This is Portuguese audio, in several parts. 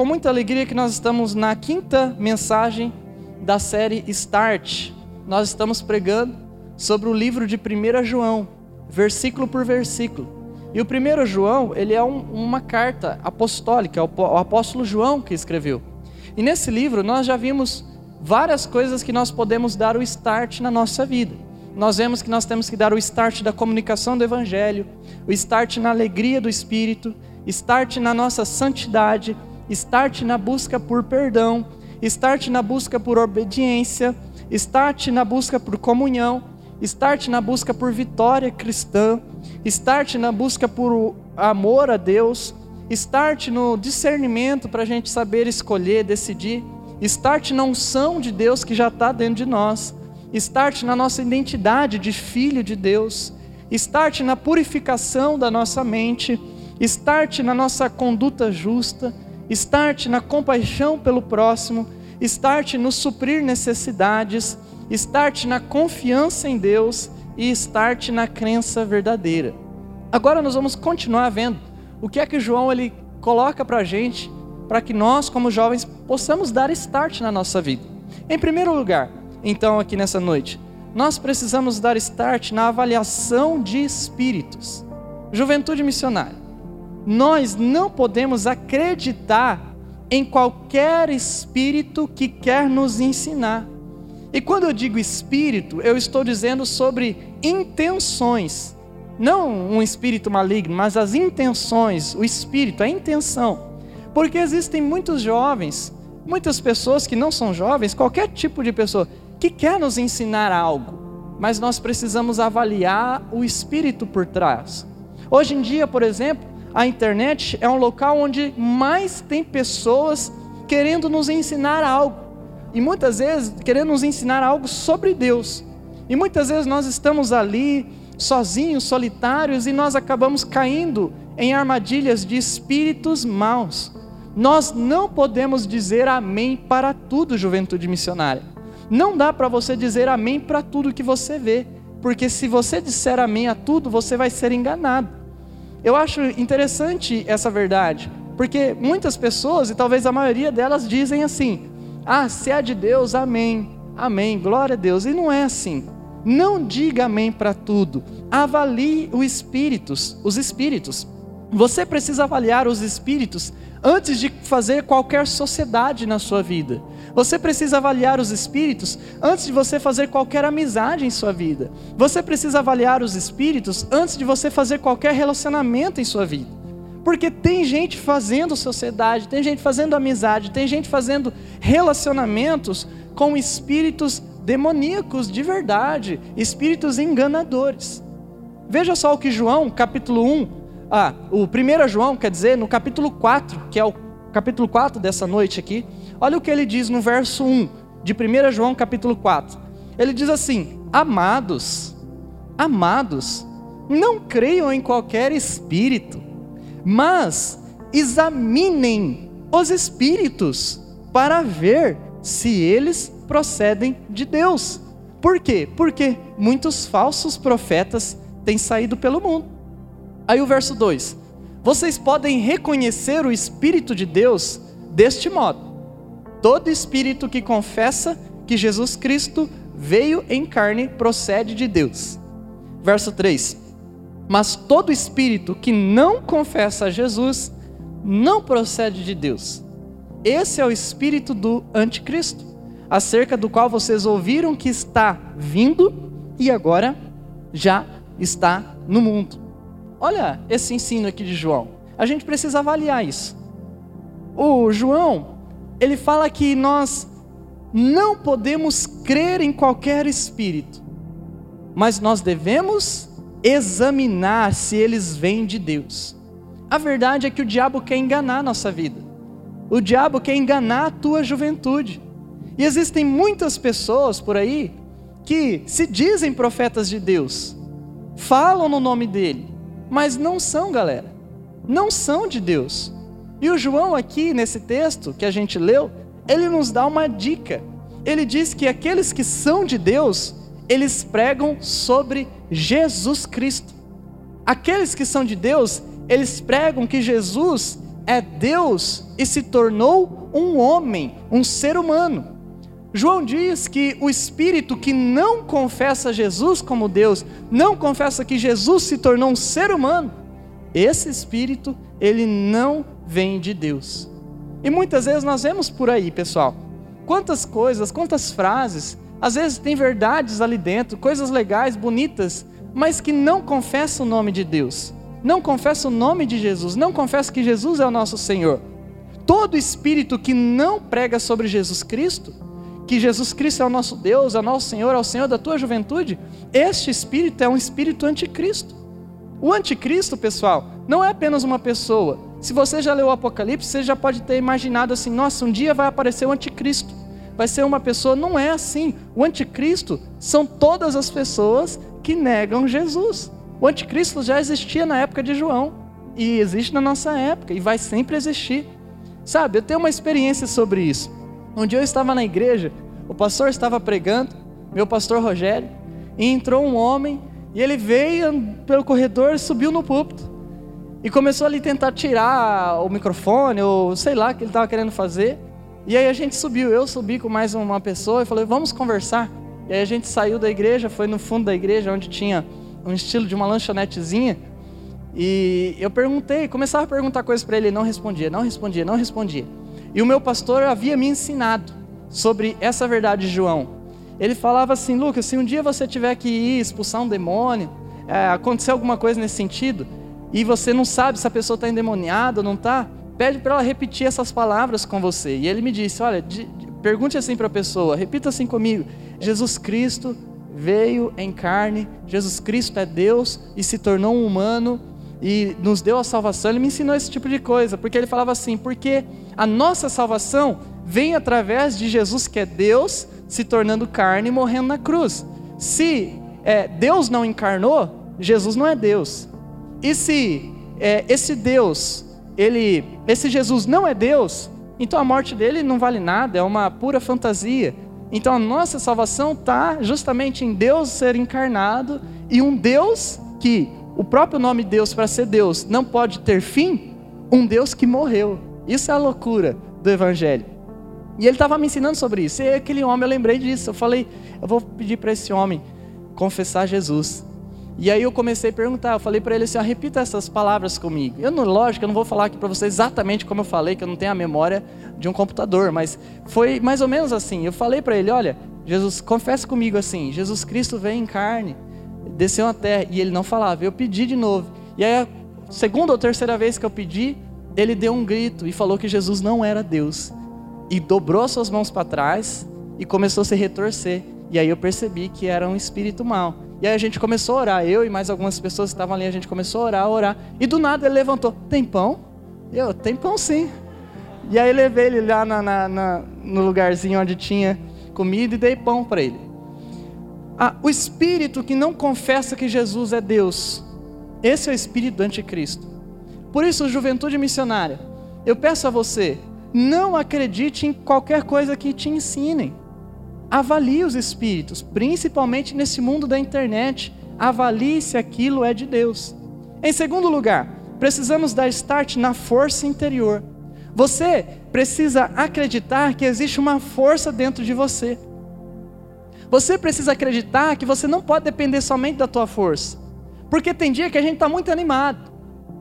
com muita alegria que nós estamos na quinta mensagem da série Start. Nós estamos pregando sobre o livro de 1 João, versículo por versículo. E o 1 João, ele é um, uma carta apostólica, é o apóstolo João que escreveu. E nesse livro nós já vimos várias coisas que nós podemos dar o start na nossa vida. Nós vemos que nós temos que dar o start da comunicação do evangelho, o start na alegria do espírito, start na nossa santidade, start na busca por perdão, start na busca por obediência, start na busca por comunhão, start na busca por vitória cristã, start na busca por amor a Deus, start no discernimento para a gente saber escolher, decidir, start na unção de Deus que já está dentro de nós, start na nossa identidade de filho de Deus, start na purificação da nossa mente, start na nossa conduta justa, start na compaixão pelo próximo, start no suprir necessidades, start na confiança em Deus e start na crença verdadeira. Agora nós vamos continuar vendo o que é que João ele coloca para a gente, para que nós, como jovens, possamos dar start na nossa vida. Em primeiro lugar, então, aqui nessa noite, nós precisamos dar start na avaliação de espíritos. Juventude missionária nós não podemos acreditar em qualquer espírito que quer nos ensinar. E quando eu digo espírito, eu estou dizendo sobre intenções. Não um espírito maligno, mas as intenções, o espírito, a intenção. Porque existem muitos jovens, muitas pessoas que não são jovens, qualquer tipo de pessoa, que quer nos ensinar algo, mas nós precisamos avaliar o espírito por trás. Hoje em dia, por exemplo, a internet é um local onde mais tem pessoas querendo nos ensinar algo. E muitas vezes querendo nos ensinar algo sobre Deus. E muitas vezes nós estamos ali sozinhos, solitários e nós acabamos caindo em armadilhas de espíritos maus. Nós não podemos dizer amém para tudo, juventude missionária. Não dá para você dizer amém para tudo que você vê, porque se você disser amém a tudo, você vai ser enganado. Eu acho interessante essa verdade, porque muitas pessoas, e talvez a maioria delas, dizem assim: ah, se é de Deus, amém, amém, glória a Deus. E não é assim. Não diga amém para tudo. Avalie os espíritos, os espíritos. Você precisa avaliar os espíritos antes de fazer qualquer sociedade na sua vida. Você precisa avaliar os espíritos antes de você fazer qualquer amizade em sua vida. Você precisa avaliar os espíritos antes de você fazer qualquer relacionamento em sua vida. Porque tem gente fazendo sociedade, tem gente fazendo amizade, tem gente fazendo relacionamentos com espíritos demoníacos de verdade, espíritos enganadores. Veja só o que João, capítulo 1, ah, o 1 João, quer dizer, no capítulo 4, que é o capítulo 4 dessa noite aqui, Olha o que ele diz no verso 1 de 1 João capítulo 4. Ele diz assim: Amados, amados, não creiam em qualquer espírito, mas examinem os espíritos para ver se eles procedem de Deus. Por quê? Porque muitos falsos profetas têm saído pelo mundo. Aí o verso 2: Vocês podem reconhecer o Espírito de Deus deste modo Todo espírito que confessa que Jesus Cristo veio em carne procede de Deus. Verso 3: Mas todo espírito que não confessa a Jesus não procede de Deus. Esse é o espírito do anticristo, acerca do qual vocês ouviram que está vindo e agora já está no mundo. Olha esse ensino aqui de João. A gente precisa avaliar isso. O João, ele fala que nós não podemos crer em qualquer espírito, mas nós devemos examinar se eles vêm de Deus. A verdade é que o diabo quer enganar a nossa vida. O diabo quer enganar a tua juventude. E existem muitas pessoas por aí que se dizem profetas de Deus, falam no nome dele, mas não são, galera. não são de Deus. E o João, aqui nesse texto que a gente leu, ele nos dá uma dica. Ele diz que aqueles que são de Deus, eles pregam sobre Jesus Cristo. Aqueles que são de Deus, eles pregam que Jesus é Deus e se tornou um homem, um ser humano. João diz que o espírito que não confessa Jesus como Deus, não confessa que Jesus se tornou um ser humano, esse espírito, ele não vem de Deus. E muitas vezes nós vemos por aí, pessoal, quantas coisas, quantas frases, às vezes tem verdades ali dentro, coisas legais, bonitas, mas que não confessam o nome de Deus, não confessam o nome de Jesus, não confessam que Jesus é o nosso Senhor. Todo espírito que não prega sobre Jesus Cristo, que Jesus Cristo é o nosso Deus, é o nosso Senhor, é o Senhor da tua juventude, este espírito é um espírito anticristo. O anticristo, pessoal, não é apenas uma pessoa. Se você já leu o Apocalipse, você já pode ter imaginado assim: nossa, um dia vai aparecer o anticristo. Vai ser uma pessoa. Não é assim. O anticristo são todas as pessoas que negam Jesus. O anticristo já existia na época de João. E existe na nossa época. E vai sempre existir. Sabe, eu tenho uma experiência sobre isso. Um dia eu estava na igreja, o pastor estava pregando, meu pastor Rogério, e entrou um homem, e ele veio pelo corredor, subiu no púlpito, e começou ali tentar tirar o microfone, ou sei lá o que ele estava querendo fazer. E aí a gente subiu, eu subi com mais uma pessoa e falei, vamos conversar. E aí a gente saiu da igreja, foi no fundo da igreja, onde tinha um estilo de uma lanchonetezinha. E eu perguntei, começava a perguntar coisas para ele, ele não respondia, não respondia, não respondia. E o meu pastor havia me ensinado sobre essa verdade de João. Ele falava assim, Lucas, se um dia você tiver que ir expulsar um demônio, é, acontecer alguma coisa nesse sentido, e você não sabe se a pessoa está endemoniada ou não está, pede para ela repetir essas palavras com você. E ele me disse, olha, de, pergunte assim para a pessoa, repita assim comigo, Jesus Cristo veio em carne, Jesus Cristo é Deus e se tornou um humano e nos deu a salvação, ele me ensinou esse tipo de coisa, porque ele falava assim: porque a nossa salvação vem através de Jesus, que é Deus, se tornando carne e morrendo na cruz. Se é, Deus não encarnou, Jesus não é Deus. E se é, esse Deus, ele, esse Jesus não é Deus, então a morte dele não vale nada, é uma pura fantasia. Então a nossa salvação está justamente em Deus ser encarnado e um Deus que o próprio nome Deus para ser Deus não pode ter fim, um Deus que morreu. Isso é a loucura do Evangelho. E ele estava me ensinando sobre isso. E aquele homem, eu lembrei disso. Eu falei, eu vou pedir para esse homem confessar Jesus. E aí eu comecei a perguntar, eu falei para ele assim, repita essas palavras comigo. Eu não, lógico, eu não vou falar aqui para você exatamente como eu falei, que eu não tenho a memória de um computador, mas foi mais ou menos assim. Eu falei para ele, olha, Jesus, confessa comigo assim, Jesus Cristo veio em carne, desceu na terra e ele não falava. Eu pedi de novo. E aí, a segunda ou terceira vez que eu pedi, ele deu um grito e falou que Jesus não era Deus. E dobrou suas mãos para trás e começou a se retorcer. E aí eu percebi que era um espírito mau. E aí a gente começou a orar, eu e mais algumas pessoas estavam ali, a gente começou a orar, a orar. E do nada ele levantou: Tem pão? Eu, tem pão sim. E aí levei ele lá na, na, na, no lugarzinho onde tinha comida e dei pão para ele. Ah, o espírito que não confessa que Jesus é Deus, esse é o espírito do anticristo. Por isso, juventude missionária, eu peço a você, não acredite em qualquer coisa que te ensinem. Avalie os espíritos, principalmente nesse mundo da internet. Avalie se aquilo é de Deus. Em segundo lugar, precisamos dar start na força interior. Você precisa acreditar que existe uma força dentro de você. Você precisa acreditar que você não pode depender somente da tua força. Porque tem dia que a gente está muito animado,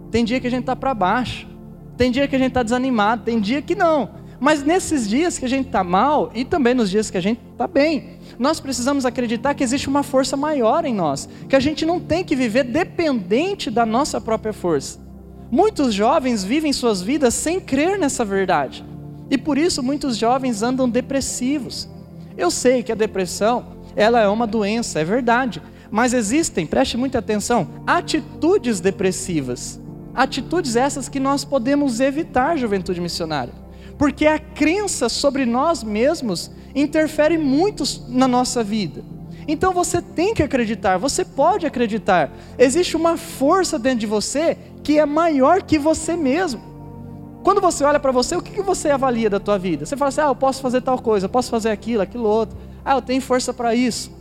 tem dia que a gente está para baixo, tem dia que a gente está desanimado, tem dia que não. Mas nesses dias que a gente está mal e também nos dias que a gente está bem, nós precisamos acreditar que existe uma força maior em nós, que a gente não tem que viver dependente da nossa própria força. Muitos jovens vivem suas vidas sem crer nessa verdade, e por isso muitos jovens andam depressivos, eu sei que a depressão, ela é uma doença, é verdade, mas existem, preste muita atenção, atitudes depressivas. Atitudes essas que nós podemos evitar, juventude missionária. Porque a crença sobre nós mesmos interfere muito na nossa vida. Então você tem que acreditar, você pode acreditar. Existe uma força dentro de você que é maior que você mesmo. Quando você olha para você, o que, você avalia da tua vida? Você fala assim: ah, eu posso fazer tal coisa, eu posso fazer aquilo, aquilo outro. Ah, eu tenho força para isso.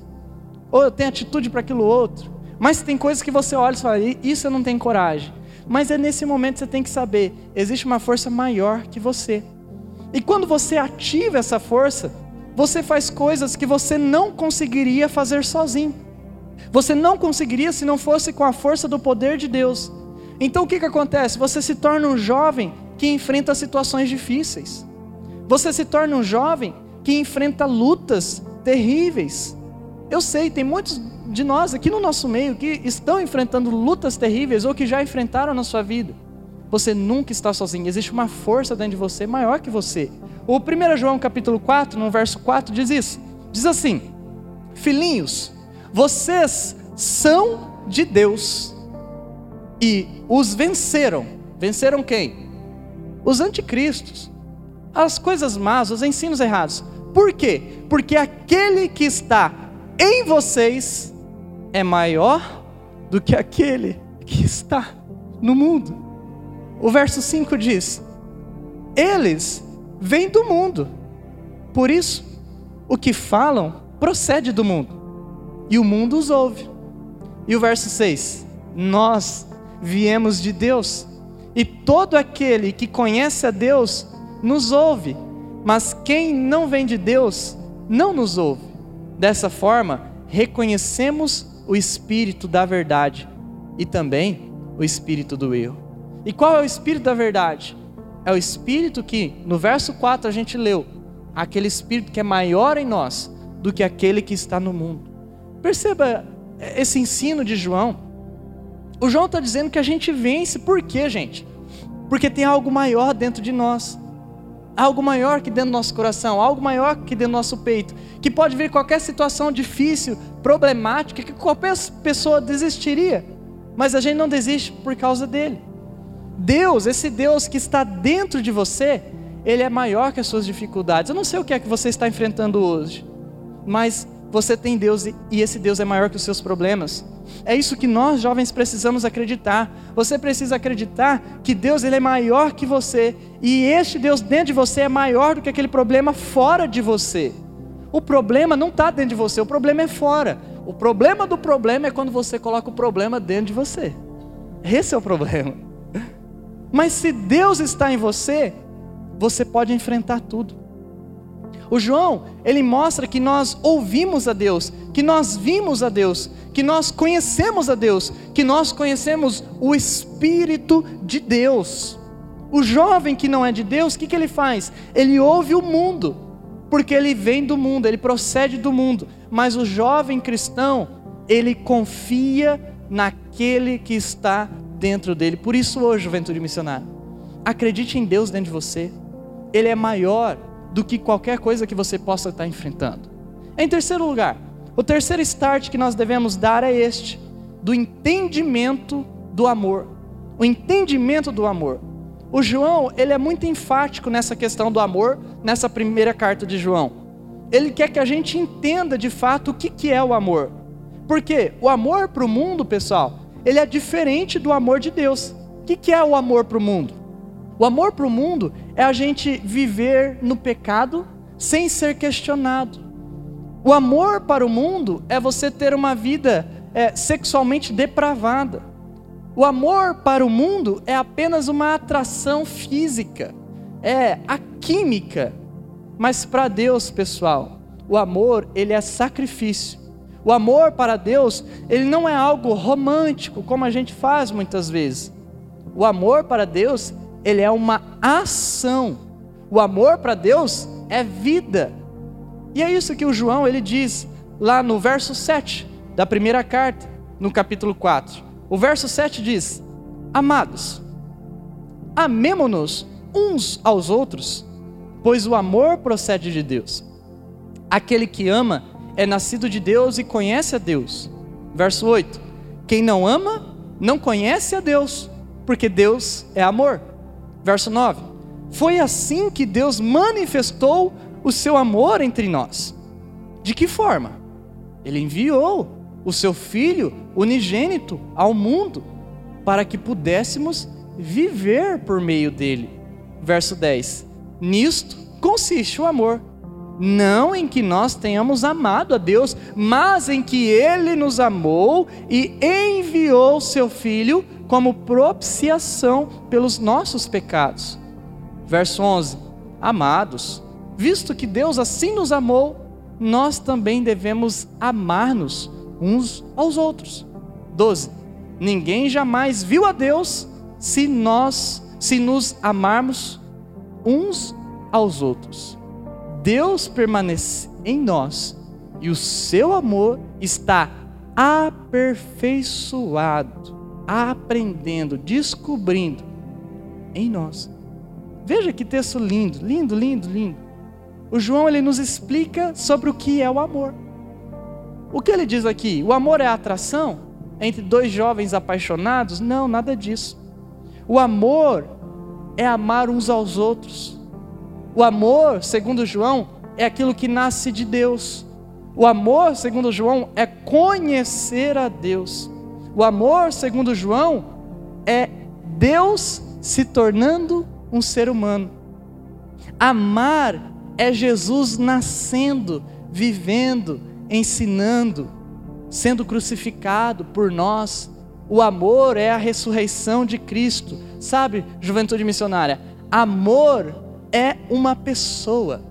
Ou eu tenho atitude para aquilo outro. Mas tem coisas que você olha e fala: isso eu não tenho coragem. Mas é nesse momento que você tem que saber: existe uma força maior que você. E quando você ativa essa força, você faz coisas que você não conseguiria fazer sozinho. Você não conseguiria se não fosse com a força do poder de Deus. Então o que, que acontece? Você se torna um jovem que enfrenta situações difíceis. Você se torna um jovem que enfrenta lutas terríveis. Eu sei, tem muitos de nós aqui no nosso meio que estão enfrentando lutas terríveis ou que já enfrentaram na sua vida. Você nunca está sozinho, existe uma força dentro de você maior que você. O 1 João capítulo 4, no verso 4, diz isso. Diz assim: Filhinhos, vocês são de Deus e os venceram. Venceram quem? Os anticristos, as coisas más, os ensinos errados. Por quê? Porque aquele que está em vocês é maior do que aquele que está no mundo. O verso 5 diz: Eles vêm do mundo, por isso o que falam procede do mundo, e o mundo os ouve. E o verso 6: Nós viemos de Deus, e todo aquele que conhece a Deus nos ouve, mas quem não vem de Deus não nos ouve. Dessa forma, reconhecemos o espírito da verdade e também o espírito do erro. E qual é o espírito da verdade? É o espírito que, no verso 4 a gente leu, aquele espírito que é maior em nós do que aquele que está no mundo. Perceba esse ensino de João. O João está dizendo que a gente vence, por quê, gente? Porque tem algo maior dentro de nós algo maior que dentro do nosso coração, algo maior que dentro do nosso peito, que pode vir qualquer situação difícil, problemática, que qualquer pessoa desistiria, mas a gente não desiste por causa dele. Deus, esse Deus que está dentro de você, ele é maior que as suas dificuldades. Eu não sei o que é que você está enfrentando hoje, mas você tem Deus e esse Deus é maior que os seus problemas. É isso que nós jovens precisamos acreditar. Você precisa acreditar que Deus ele é maior que você e este Deus dentro de você é maior do que aquele problema fora de você. O problema não está dentro de você, o problema é fora. O problema do problema é quando você coloca o problema dentro de você. Esse é o problema. Mas se Deus está em você, você pode enfrentar tudo. O João, ele mostra que nós ouvimos a Deus, que nós vimos a Deus, que nós conhecemos a Deus, que nós conhecemos o Espírito de Deus. O jovem que não é de Deus, o que, que ele faz? Ele ouve o mundo, porque ele vem do mundo, ele procede do mundo. Mas o jovem cristão, ele confia naquele que está dentro dele. Por isso, hoje, juventude missionária, acredite em Deus dentro de você, Ele é maior do que qualquer coisa que você possa estar enfrentando. Em terceiro lugar, o terceiro start que nós devemos dar é este: do entendimento do amor. O entendimento do amor. O João, ele é muito enfático nessa questão do amor, nessa primeira carta de João. Ele quer que a gente entenda de fato o que, que é o amor. Porque o amor para o mundo, pessoal, ele é diferente do amor de Deus. O que, que é o amor para o mundo? O amor para o mundo é a gente viver no pecado sem ser questionado. O amor para o mundo é você ter uma vida é, sexualmente depravada. O amor para o mundo é apenas uma atração física, é a química. Mas para Deus, pessoal, o amor ele é sacrifício. O amor para Deus ele não é algo romântico como a gente faz muitas vezes. O amor para Deus ele é uma ação. O amor para Deus é vida. E é isso que o João ele diz lá no verso 7 da primeira carta, no capítulo 4. O verso 7 diz: Amados, amemo-nos uns aos outros, pois o amor procede de Deus. Aquele que ama é nascido de Deus e conhece a Deus. Verso 8: Quem não ama não conhece a Deus, porque Deus é amor. Verso 9: Foi assim que Deus manifestou o seu amor entre nós. De que forma? Ele enviou o seu Filho unigênito ao mundo para que pudéssemos viver por meio dele. Verso 10: Nisto consiste o amor. Não em que nós tenhamos amado a Deus, mas em que Ele nos amou e enviou seu Filho como propiciação pelos nossos pecados. Verso 11: Amados, visto que Deus assim nos amou, nós também devemos amar-nos uns aos outros. 12. Ninguém jamais viu a Deus se nós, se nos amarmos uns aos outros. Deus permanece em nós e o seu amor está aperfeiçoado, aprendendo, descobrindo em nós. Veja que texto lindo, lindo, lindo, lindo. O João ele nos explica sobre o que é o amor. O que ele diz aqui? O amor é atração entre dois jovens apaixonados? Não, nada disso. O amor é amar uns aos outros. O amor, segundo João, é aquilo que nasce de Deus. O amor, segundo João, é conhecer a Deus. O amor, segundo João, é Deus se tornando um ser humano. Amar é Jesus nascendo, vivendo, ensinando, sendo crucificado por nós. O amor é a ressurreição de Cristo. Sabe, juventude missionária? Amor é uma pessoa.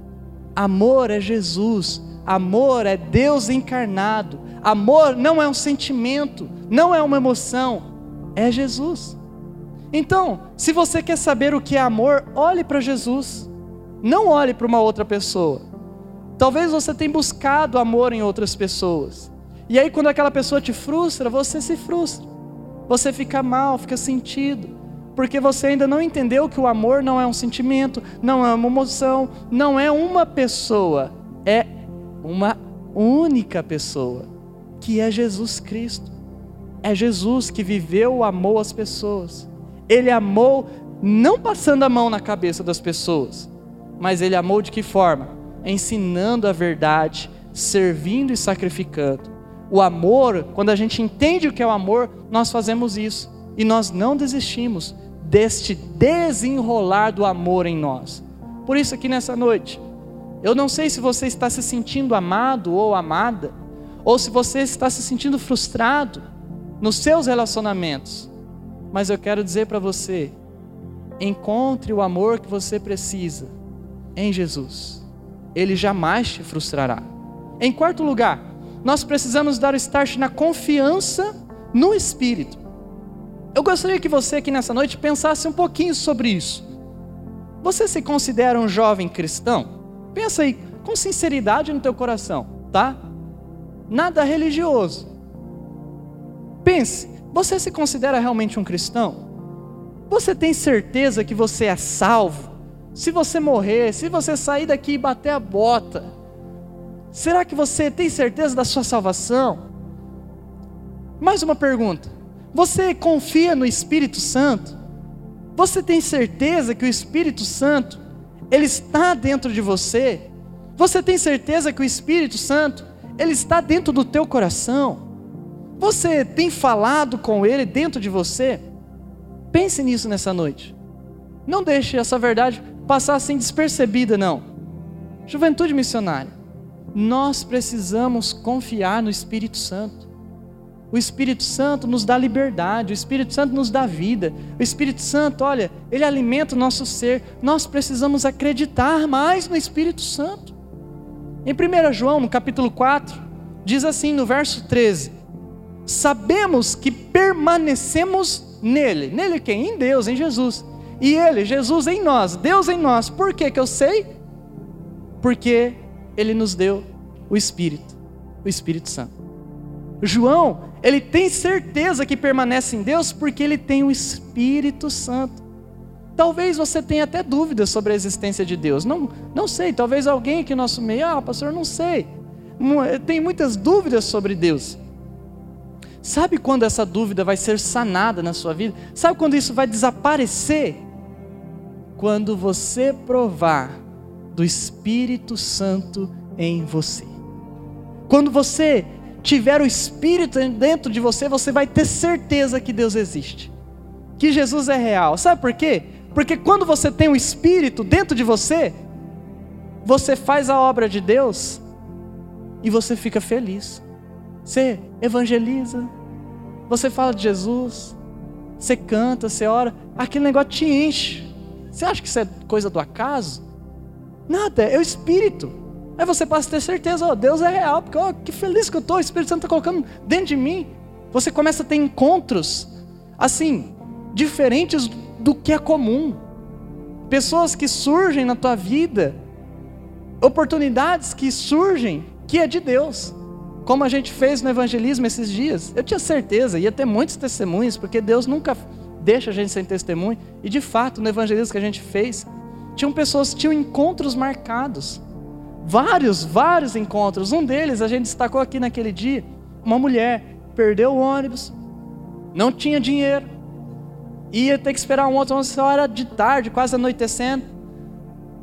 Amor é Jesus. Amor é Deus encarnado. Amor não é um sentimento, não é uma emoção, é Jesus. Então, se você quer saber o que é amor, olhe para Jesus. Não olhe para uma outra pessoa. Talvez você tenha buscado amor em outras pessoas. E aí, quando aquela pessoa te frustra, você se frustra. Você fica mal, fica sentido. Porque você ainda não entendeu que o amor não é um sentimento, não é uma emoção, não é uma pessoa. É uma única pessoa, que é Jesus Cristo. É Jesus que viveu, amou as pessoas. Ele amou não passando a mão na cabeça das pessoas, mas ele amou de que forma? Ensinando a verdade, servindo e sacrificando. O amor, quando a gente entende o que é o amor, nós fazemos isso e nós não desistimos deste desenrolar do amor em nós. Por isso, aqui nessa noite, eu não sei se você está se sentindo amado ou amada, ou se você está se sentindo frustrado nos seus relacionamentos, mas eu quero dizer para você: encontre o amor que você precisa em Jesus. Ele jamais te frustrará. Em quarto lugar, nós precisamos dar o start na confiança no Espírito. Eu gostaria que você aqui nessa noite pensasse um pouquinho sobre isso. Você se considera um jovem cristão? Pensa aí com sinceridade no teu coração, tá? Nada religioso. Pense, você se considera realmente um cristão? Você tem certeza que você é salvo? Se você morrer, se você sair daqui e bater a bota, será que você tem certeza da sua salvação? Mais uma pergunta: você confia no Espírito Santo? Você tem certeza que o Espírito Santo ele está dentro de você? Você tem certeza que o Espírito Santo ele está dentro do teu coração? Você tem falado com Ele dentro de você? Pense nisso nessa noite. Não deixe essa verdade passar assim despercebida, não. Juventude missionária, nós precisamos confiar no Espírito Santo. O Espírito Santo nos dá liberdade, o Espírito Santo nos dá vida. O Espírito Santo, olha, ele alimenta o nosso ser. Nós precisamos acreditar mais no Espírito Santo. Em 1 João, no capítulo 4, diz assim no verso 13: sabemos que permanecemos nele. Nele quem? Em Deus, em Jesus. E ele, Jesus em nós, Deus em nós. Por que que eu sei? Porque ele nos deu o Espírito, o Espírito Santo. João, ele tem certeza que permanece em Deus porque ele tem o Espírito Santo. Talvez você tenha até dúvidas sobre a existência de Deus. Não, não sei, talvez alguém aqui no nosso meio, ah, pastor, não sei. Tem muitas dúvidas sobre Deus. Sabe quando essa dúvida vai ser sanada na sua vida? Sabe quando isso vai desaparecer? Quando você provar do Espírito Santo em você. Quando você tiver o Espírito dentro de você, você vai ter certeza que Deus existe. que Jesus é real. Sabe por quê? Porque quando você tem o Espírito dentro de você, você faz a obra de Deus e você fica feliz. Você evangeliza, você fala de Jesus, você canta, você ora, aquele negócio te enche. Você acha que isso é coisa do acaso? Nada, é o Espírito. Aí você passa a ter certeza, ó, oh, Deus é real, porque ó, oh, que feliz que eu estou, o Espírito Santo está colocando dentro de mim. Você começa a ter encontros, assim, diferentes do que é comum. Pessoas que surgem na tua vida, oportunidades que surgem, que é de Deus. Como a gente fez no evangelismo esses dias. Eu tinha certeza, ia ter muitos testemunhos, porque Deus nunca deixa a gente sem testemunho. E de fato, no evangelismo que a gente fez, tinham pessoas tinham encontros marcados. Vários, vários encontros. Um deles a gente destacou aqui naquele dia. Uma mulher perdeu o ônibus, não tinha dinheiro, ia ter que esperar um outro, uma hora de tarde, quase anoitecendo,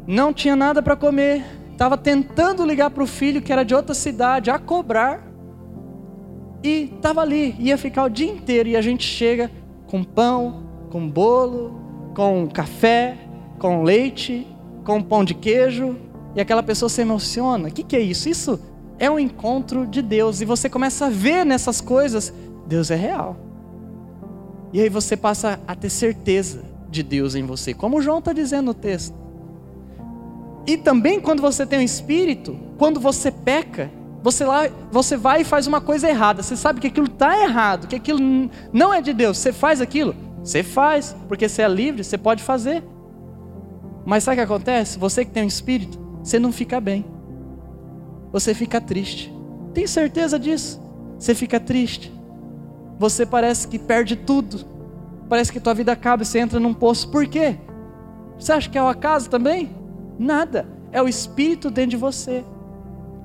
não tinha nada para comer, estava tentando ligar para o filho que era de outra cidade a cobrar, e estava ali, ia ficar o dia inteiro, e a gente chega com pão, com bolo, com café, com leite, com pão de queijo, e aquela pessoa se emociona. O que, que é isso? Isso é um encontro de Deus, e você começa a ver nessas coisas, Deus é real. E aí você passa a ter certeza de Deus em você, como João está dizendo no texto. E também quando você tem o um espírito, quando você peca, você, lá, você vai e faz uma coisa errada. Você sabe que aquilo está errado, que aquilo não é de Deus. Você faz aquilo? Você faz, porque você é livre, você pode fazer. Mas sabe o que acontece? Você que tem um espírito, você não fica bem. Você fica triste. Tem certeza disso? Você fica triste você parece que perde tudo. Parece que tua vida acaba e você entra num poço. Por quê? Você acha que é o acaso também? Nada. É o Espírito dentro de você.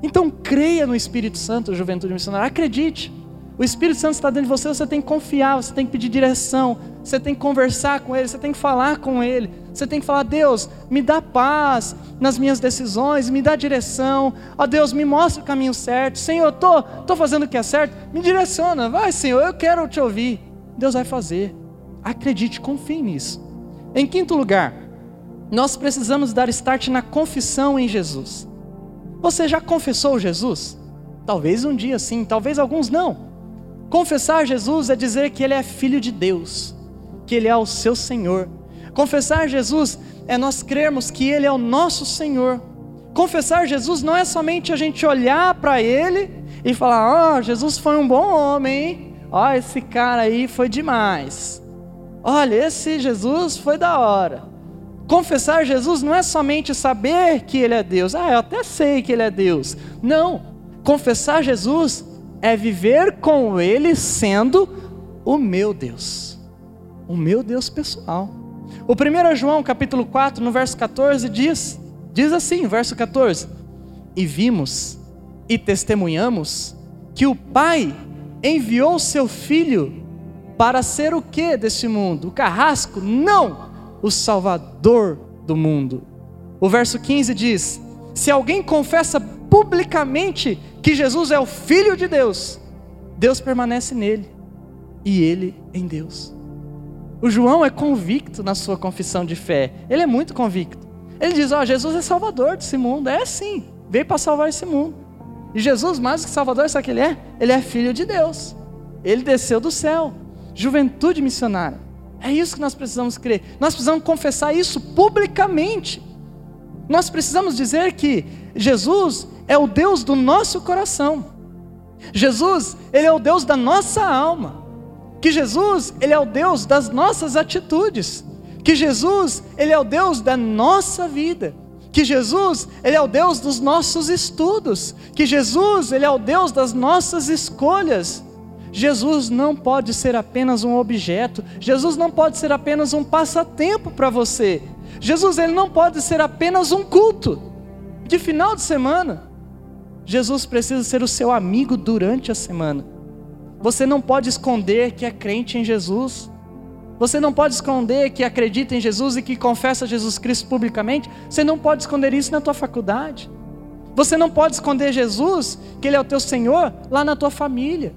Então creia no Espírito Santo, juventude missionária. Acredite. O Espírito Santo está dentro de você, você tem que confiar, você tem que pedir direção, você tem que conversar com Ele, você tem que falar com Ele, você tem que falar: Deus, me dá paz nas minhas decisões, me dá direção, ó Deus, me mostra o caminho certo, Senhor, estou tô, tô fazendo o que é certo, me direciona, vai Senhor, eu quero te ouvir. Deus vai fazer, acredite, confie nisso. Em quinto lugar, nós precisamos dar start na confissão em Jesus. Você já confessou Jesus? Talvez um dia sim, talvez alguns não. Confessar Jesus é dizer que Ele é filho de Deus, que Ele é o seu Senhor. Confessar Jesus é nós crermos que Ele é o nosso Senhor. Confessar Jesus não é somente a gente olhar para Ele e falar: Ó, oh, Jesus foi um bom homem? Ó, oh, esse cara aí foi demais. Olha, esse Jesus foi da hora. Confessar Jesus não é somente saber que Ele é Deus. Ah, eu até sei que Ele é Deus. Não. Confessar Jesus é viver com Ele sendo o meu Deus, o meu Deus pessoal. O 1 João capítulo 4, no verso 14, diz, diz assim, verso 14: E vimos e testemunhamos que o Pai enviou seu Filho para ser o que deste mundo? O carrasco? Não! O Salvador do mundo. O verso 15 diz: Se alguém confessa publicamente que Jesus é o Filho de Deus, Deus permanece nele e ele em Deus. O João é convicto na sua confissão de fé, ele é muito convicto. Ele diz: Ó, oh, Jesus é salvador desse mundo, é sim, veio para salvar esse mundo. E Jesus, mais que salvador, sabe o que ele é? Ele é filho de Deus, ele desceu do céu, juventude missionária. É isso que nós precisamos crer, nós precisamos confessar isso publicamente. Nós precisamos dizer que Jesus é o Deus do nosso coração. Jesus, ele é o Deus da nossa alma. Que Jesus, ele é o Deus das nossas atitudes. Que Jesus, ele é o Deus da nossa vida. Que Jesus, ele é o Deus dos nossos estudos. Que Jesus, ele é o Deus das nossas escolhas. Jesus não pode ser apenas um objeto. Jesus não pode ser apenas um passatempo para você. Jesus, ele não pode ser apenas um culto de final de semana. Jesus precisa ser o seu amigo durante a semana. Você não pode esconder que é crente em Jesus. Você não pode esconder que acredita em Jesus e que confessa Jesus Cristo publicamente. Você não pode esconder isso na tua faculdade. Você não pode esconder Jesus, que Ele é o teu Senhor, lá na tua família.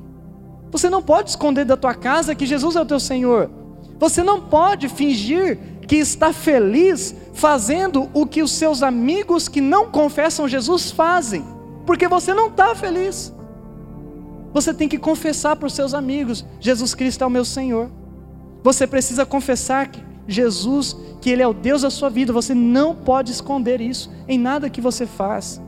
Você não pode esconder da tua casa que Jesus é o teu Senhor. Você não pode fingir que está feliz fazendo o que os seus amigos que não confessam Jesus fazem, porque você não está feliz. Você tem que confessar para os seus amigos: Jesus Cristo é o meu Senhor. Você precisa confessar que Jesus, que Ele é o Deus da sua vida. Você não pode esconder isso em nada que você faz.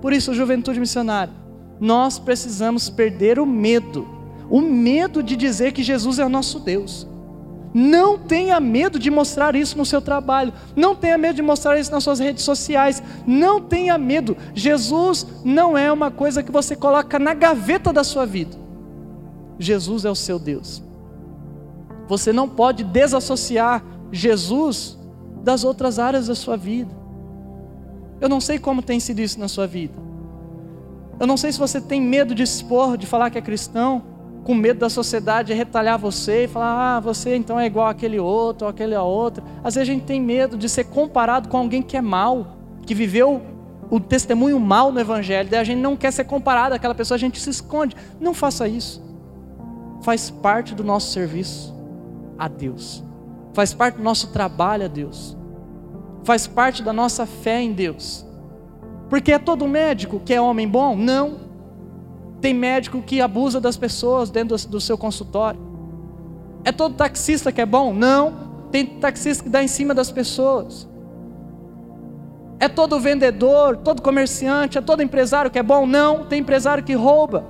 Por isso, juventude missionária, nós precisamos perder o medo, o medo de dizer que Jesus é o nosso Deus. Não tenha medo de mostrar isso no seu trabalho. Não tenha medo de mostrar isso nas suas redes sociais. Não tenha medo. Jesus não é uma coisa que você coloca na gaveta da sua vida. Jesus é o seu Deus. Você não pode desassociar Jesus das outras áreas da sua vida. Eu não sei como tem sido isso na sua vida. Eu não sei se você tem medo de expor, de falar que é cristão com medo da sociedade retalhar você e falar, ah, você então é igual aquele outro, ou aquele a outra. Às vezes a gente tem medo de ser comparado com alguém que é mal, que viveu o testemunho mal no Evangelho, daí a gente não quer ser comparado àquela pessoa, a gente se esconde. Não faça isso. Faz parte do nosso serviço a Deus, faz parte do nosso trabalho a Deus, faz parte da nossa fé em Deus. Porque é todo médico que é homem bom? Não. Tem médico que abusa das pessoas dentro do, seu consultório. É todo taxista que é bom? Não. Tem taxista que dá em cima das pessoas. É todo vendedor, todo comerciante, é todo empresário que é bom? Não. Tem empresário que rouba.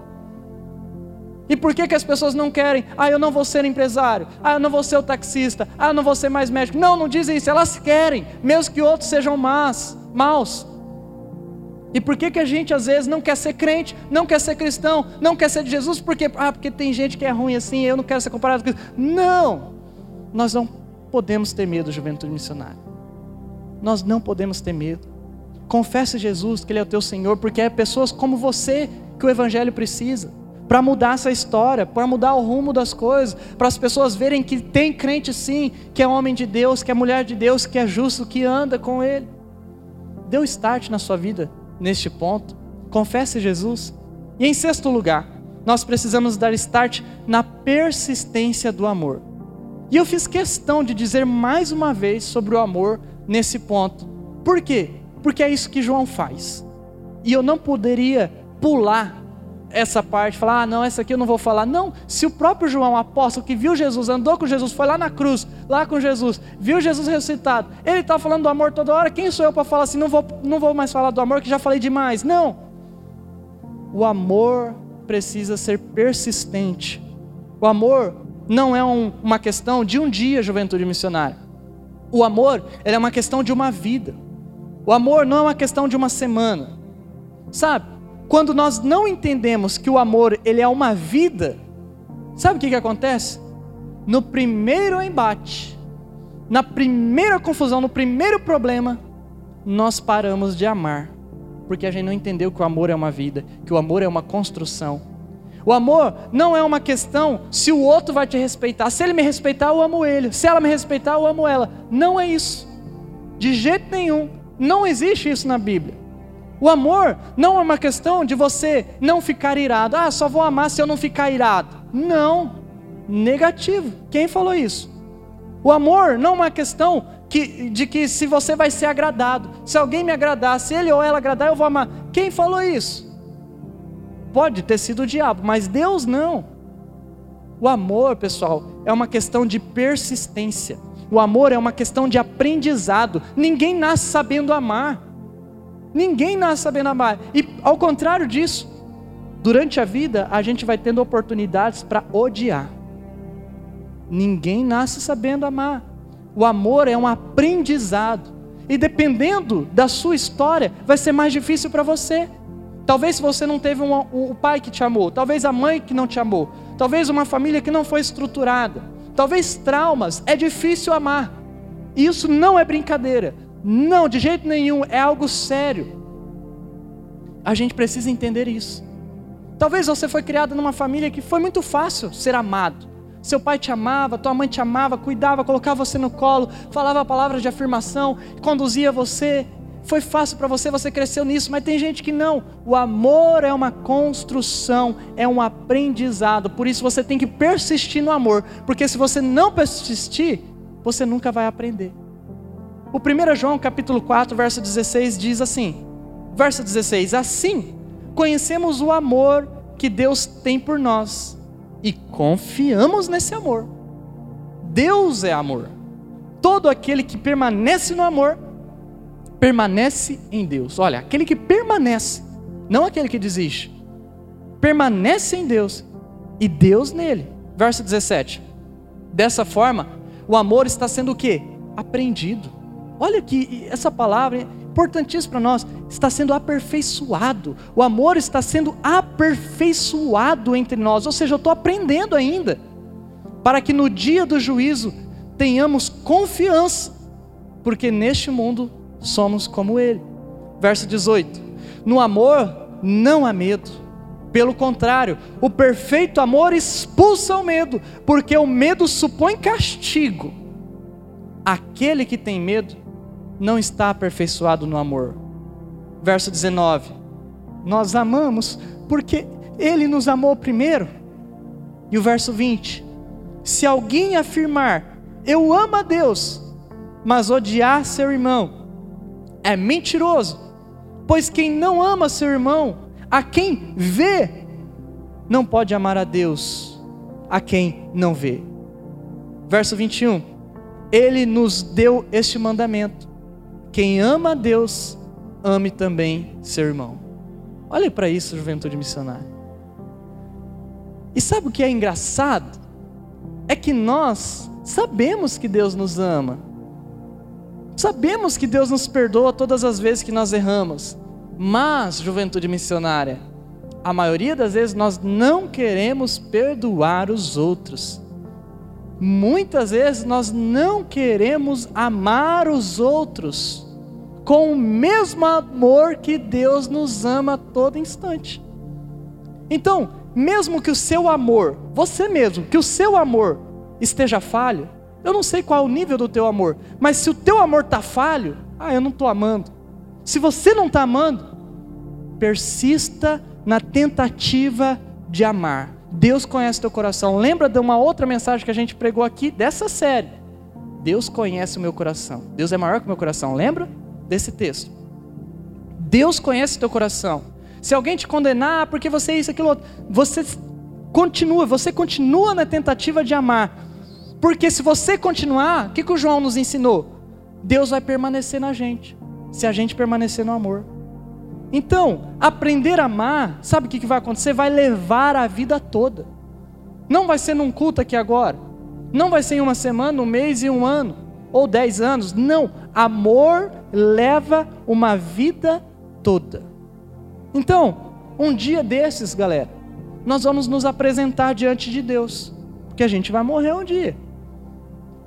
E por que, que as pessoas não querem? Ah, eu não vou ser empresário. Ah, eu não vou ser o taxista. Ah, eu não vou ser mais médico. Não, não dizem isso. Elas querem, mesmo que outros sejam más, maus. E por que, que a gente às vezes não quer ser crente, não quer ser cristão, não quer ser de Jesus? Porque, ah, porque tem gente que é ruim assim, eu não quero ser comparado com isso. Não! Nós não podemos ter medo, juventude missionária. Nós não podemos ter medo. Confesse Jesus que Ele é o teu Senhor, porque é pessoas como você que o Evangelho precisa para mudar essa história, para mudar o rumo das coisas, para as pessoas verem que tem crente sim, que é homem de Deus, que é mulher de Deus, que é justo, que anda com Ele. Deu start na sua vida neste ponto. Confesse Jesus. E em sexto lugar, nós precisamos dar start na persistência do amor. E eu fiz questão de dizer mais uma vez sobre o amor nesse ponto. Por quê? Porque é isso que João faz. E eu não poderia pular essa parte, falar, ah, não, essa aqui eu não vou falar. Não, se o próprio João, apóstolo, que viu Jesus, andou com Jesus, foi lá na cruz, lá com Jesus, viu Jesus ressuscitado, ele está falando do amor toda hora, quem sou eu para falar assim, não vou, não vou mais falar do amor, que já falei demais? Não. O amor precisa ser persistente. O amor não é um, uma questão de um dia, juventude missionária. O amor é uma questão de uma vida. O amor não é uma questão de uma semana. Sabe? Quando nós não entendemos que o amor ele é uma vida, sabe o que, que acontece? No primeiro embate, na primeira confusão, no primeiro problema, nós paramos de amar, porque a gente não entendeu que o amor é uma vida, que o amor é uma construção. O amor não é uma questão se o outro vai te respeitar. Se ele me respeitar, eu amo ele. Se ela me respeitar, eu amo ela. Não é isso. De jeito nenhum. Não existe isso na Bíblia. O amor não é uma questão de você não ficar irado. Ah, só vou amar se eu não ficar irado. Não. Negativo. Quem falou isso? O amor não é uma questão que, de que se você vai ser agradado. Se alguém me agradar, se ele ou ela agradar, eu vou amar. Quem falou isso? Pode ter sido o diabo, mas Deus não. O amor, pessoal, é uma questão de persistência. O amor é uma questão de aprendizado. Ninguém nasce sabendo amar. Ninguém nasce sabendo amar. E ao contrário disso, durante a vida a gente vai tendo oportunidades para odiar. Ninguém nasce sabendo amar. O amor é um aprendizado. E dependendo da sua história, vai ser mais difícil para você. Talvez você não teve um, um, o pai que te amou, talvez a mãe que não te amou, talvez uma família que não foi estruturada, talvez traumas. É difícil amar. Isso não é brincadeira. Não, de jeito nenhum, é algo sério. A gente precisa entender isso. Talvez você foi criado numa família que foi muito fácil ser amado. Seu pai te amava, tua mãe te amava, cuidava, colocava você no colo, falava palavras de afirmação, conduzia você foi fácil para você, você cresceu nisso, mas tem gente que não. O amor é uma construção, é um aprendizado. Por isso você tem que persistir no amor, porque se você não persistir, você nunca vai aprender. O 1 João capítulo 4, verso 16 diz assim: Verso 16: Assim conhecemos o amor que Deus tem por nós e confiamos nesse amor. Deus é amor. Todo aquele que permanece no amor, permanece em Deus. Olha, aquele que permanece, não aquele que desiste, permanece em Deus e Deus nele. Verso 17. Dessa forma, o amor está sendo o que? Aprendido. Olha que essa palavra é importantíssima para nós. Está sendo aperfeiçoado. O amor está sendo aperfeiçoado entre nós. Ou seja, eu estou aprendendo ainda. Para que no dia do juízo tenhamos confiança. Porque neste mundo somos como Ele. Verso 18: No amor não há medo, pelo contrário, o perfeito amor expulsa o medo, porque o medo supõe castigo. Aquele que tem medo não está aperfeiçoado no amor. Verso 19: Nós amamos porque Ele nos amou primeiro. E o verso 20: Se alguém afirmar, Eu amo a Deus, mas odiar seu irmão, é mentiroso, pois quem não ama seu irmão, a quem vê, não pode amar a Deus, a quem não vê. Verso 21. Ele nos deu este mandamento: quem ama a Deus, ame também seu irmão. Olhe para isso, juventude missionária. E sabe o que é engraçado? É que nós sabemos que Deus nos ama. Sabemos que Deus nos perdoa todas as vezes que nós erramos, mas, juventude missionária, a maioria das vezes nós não queremos perdoar os outros. Muitas vezes nós não queremos amar os outros com o mesmo amor que Deus nos ama a todo instante. Então, mesmo que o seu amor, você mesmo, que o seu amor esteja falho, eu não sei qual é o nível do teu amor, mas se o teu amor está falho, ah, eu não estou amando. Se você não está amando, persista na tentativa de amar. Deus conhece teu coração. Lembra de uma outra mensagem que a gente pregou aqui dessa série? Deus conhece o meu coração. Deus é maior que o meu coração. Lembra desse texto? Deus conhece teu coração. Se alguém te condenar porque você é isso, aquilo outro, você continua, você continua na tentativa de amar. Porque se você continuar, o que, que o João nos ensinou? Deus vai permanecer na gente, se a gente permanecer no amor. Então, aprender a amar, sabe o que, vai acontecer? Vai levar a vida toda. Não vai ser num culto aqui agora. Não vai ser em uma semana, um mês e um ano. Ou dez anos. Não. Amor leva uma vida toda. Então, um dia desses, galera, nós vamos nos apresentar diante de Deus. Porque a gente vai morrer um dia.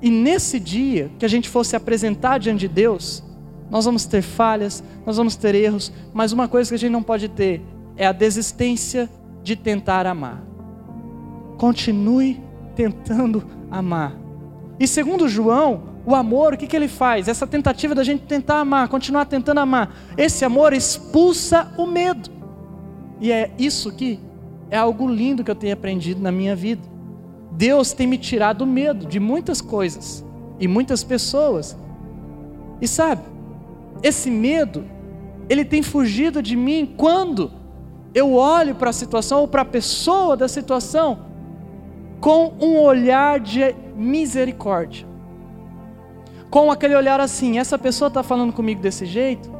E nesse dia que a gente fosse apresentar diante de Deus, nós vamos ter falhas, nós vamos ter erros, mas uma coisa que a gente não pode ter é a desistência de tentar amar. Continue tentando amar. E segundo João, o amor, o que, que ele faz? Essa tentativa da gente tentar amar, continuar tentando amar. Esse amor expulsa o medo. E é isso que é algo lindo que eu tenho aprendido na minha vida. Deus tem me tirado o medo de muitas coisas e muitas pessoas. E sabe, esse medo, ele tem fugido de mim quando eu olho para a situação ou para a pessoa da situação com um olhar de misericórdia. Com aquele olhar assim, essa pessoa está falando comigo desse jeito,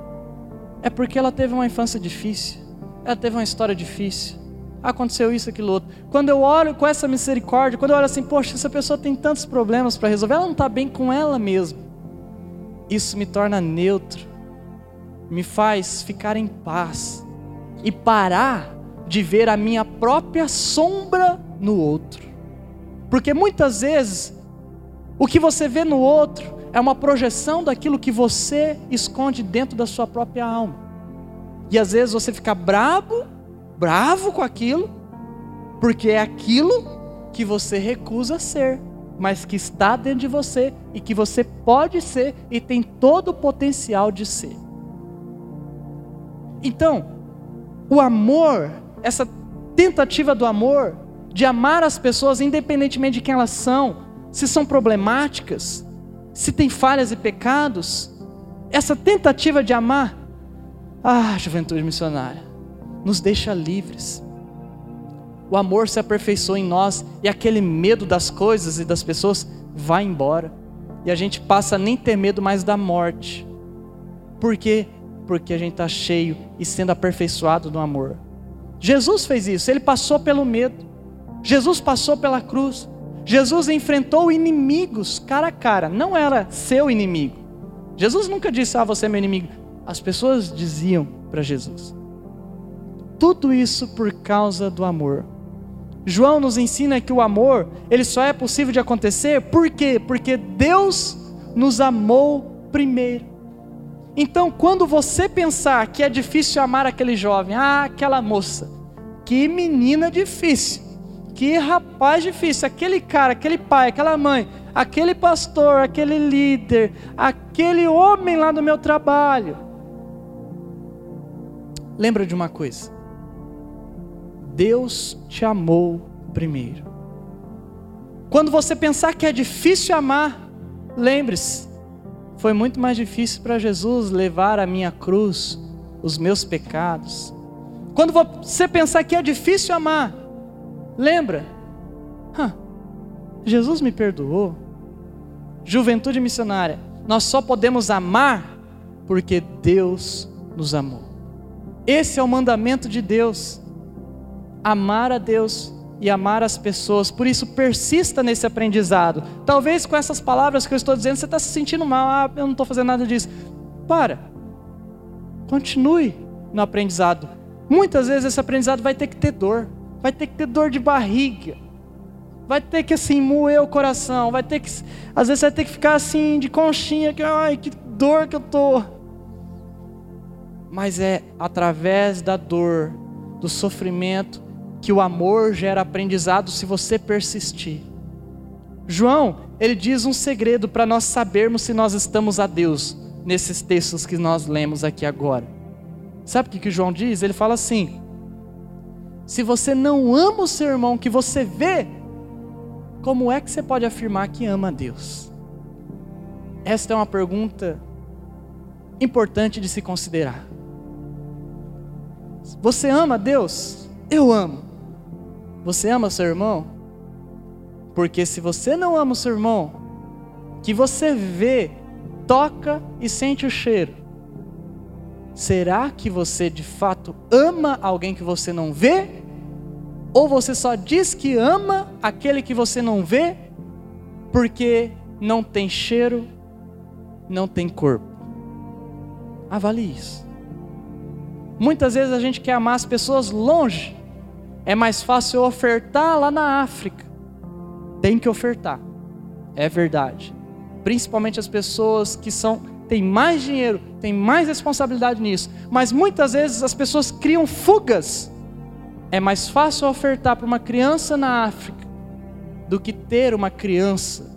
é porque ela teve uma infância difícil, ela teve uma história difícil, aconteceu isso, aquilo outro. Quando eu olho com essa misericórdia, quando eu olho assim, poxa, essa pessoa tem tantos problemas para resolver, ela não está bem com ela mesma. Isso me torna neutro, me faz ficar em paz e parar de ver a minha própria sombra no outro. Porque muitas vezes o que você vê no outro é uma projeção daquilo que você esconde dentro da sua própria alma. E às vezes você fica bravo bravo com aquilo, porque é aquilo que você recusa ser, mas que está dentro de você e que você pode ser e tem todo o potencial de ser. Então, o amor, essa tentativa do amor, de amar as pessoas independentemente de quem elas são, se são problemáticas, se tem falhas e pecados, essa tentativa de amar, ah, juventude missionária, nos deixa livres. O amor se aperfeiçoa em nós e aquele medo das coisas e das pessoas vai embora. E a gente passa a nem ter medo mais da morte. Por quê? Porque a gente está cheio e sendo aperfeiçoado no amor. Jesus fez isso, ele passou pelo medo. Jesus passou pela cruz. Jesus enfrentou inimigos cara a cara, não era seu inimigo. Jesus nunca disse, ah, você é meu inimigo. As pessoas diziam para Jesus. Tudo isso por causa do amor. João nos ensina que o amor, ele só é possível de acontecer, por quê? Porque Deus nos amou primeiro. Então, quando você pensar que é difícil amar aquele jovem, ah, aquela moça, que menina difícil, que rapaz difícil, aquele cara, aquele pai, aquela mãe, aquele pastor, aquele líder, aquele homem lá no meu trabalho. Lembra de uma coisa: Deus te amou primeiro. Quando você pensar que é difícil amar, lembre-se, foi muito mais difícil para Jesus levar a minha cruz, os meus pecados. Quando você pensar que é difícil amar, lembra, Jesus me perdoou. Juventude missionária, nós só podemos amar porque Deus nos amou. Esse é o mandamento de Deus amar a Deus e amar as pessoas. Por isso, persista nesse aprendizado. Talvez com essas palavras que eu estou dizendo, você está se sentindo mal. Ah, eu não estou fazendo nada disso. Para. Continue no aprendizado. Muitas vezes esse aprendizado vai ter que ter dor. Vai ter que ter dor de barriga. Vai ter que assim moer o coração. Vai ter que. Às vezes vai ter que ficar assim de conchinha. Que, ai, que dor que eu estou. Mas é através da dor, do sofrimento, que o amor gera aprendizado se você persistir. João, ele diz um segredo para nós sabermos se nós estamos a Deus nesses textos que nós lemos aqui agora. Sabe o que, que João diz? Ele fala assim: se você não ama o seu irmão que você vê, como é que você pode afirmar que ama a Deus? Esta é uma pergunta importante de se considerar. Você ama Deus? Eu amo. Você ama seu irmão? Porque se você não ama o seu irmão, que você vê, toca e sente o cheiro, será que você de fato ama alguém que você não vê? Ou você só diz que ama aquele que você não vê, porque não tem cheiro, não tem corpo? Avalie isso. Muitas vezes a gente quer amar as pessoas longe, é mais fácil ofertar lá na África. Tem que ofertar. É verdade. Principalmente as pessoas que são têm mais dinheiro, têm mais responsabilidade nisso. Mas muitas vezes as pessoas criam fugas. É mais fácil ofertar para uma criança na África do que ter uma criança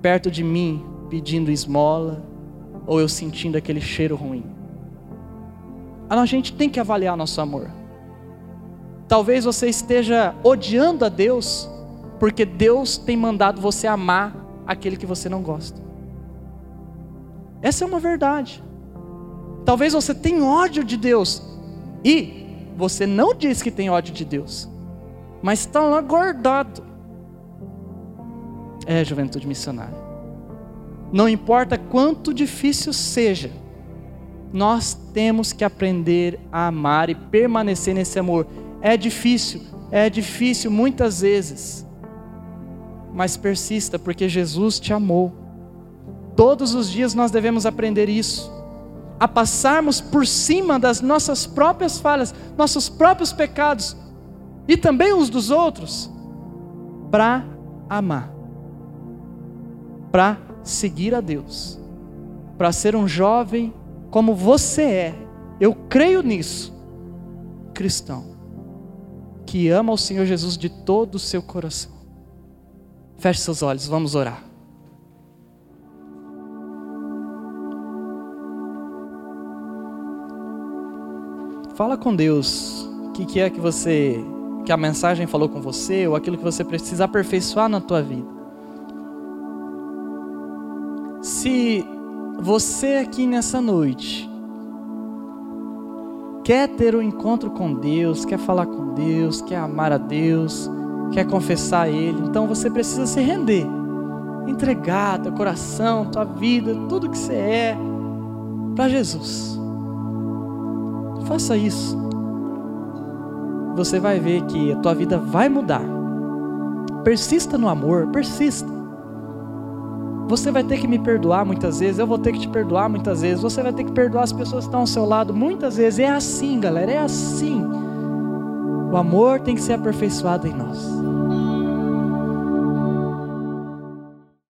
perto de mim pedindo esmola ou eu sentindo aquele cheiro ruim. A gente tem que avaliar nosso amor. Talvez você esteja odiando a Deus, porque Deus tem mandado você amar aquele que você não gosta. Essa é uma verdade. Talvez você tenha ódio de Deus e você não diz que tem ódio de Deus, mas está lá guardado. É juventude missionária. Não importa quanto difícil seja, nós temos que aprender a amar e permanecer nesse amor. É difícil, é difícil muitas vezes, mas persista, porque Jesus te amou. Todos os dias nós devemos aprender isso, a passarmos por cima das nossas próprias falhas, nossos próprios pecados e também uns dos outros, para amar, para seguir a Deus, para ser um jovem como você é, eu creio nisso, cristão que ama o Senhor Jesus de todo o seu coração. Feche seus olhos, vamos orar. Fala com Deus. O que, que é que você, que a mensagem falou com você, ou aquilo que você precisa aperfeiçoar na tua vida. Se você aqui nessa noite quer ter um encontro com Deus, quer falar com Deus, quer amar a Deus, quer confessar a Ele, então você precisa se render, entregar teu coração, tua vida, tudo que você é, para Jesus. Faça isso. Você vai ver que a tua vida vai mudar. Persista no amor, persista. Você vai ter que me perdoar muitas vezes, eu vou ter que te perdoar muitas vezes, você vai ter que perdoar as pessoas que estão ao seu lado muitas vezes. É assim, galera, é assim. O amor tem que ser aperfeiçoado em nós.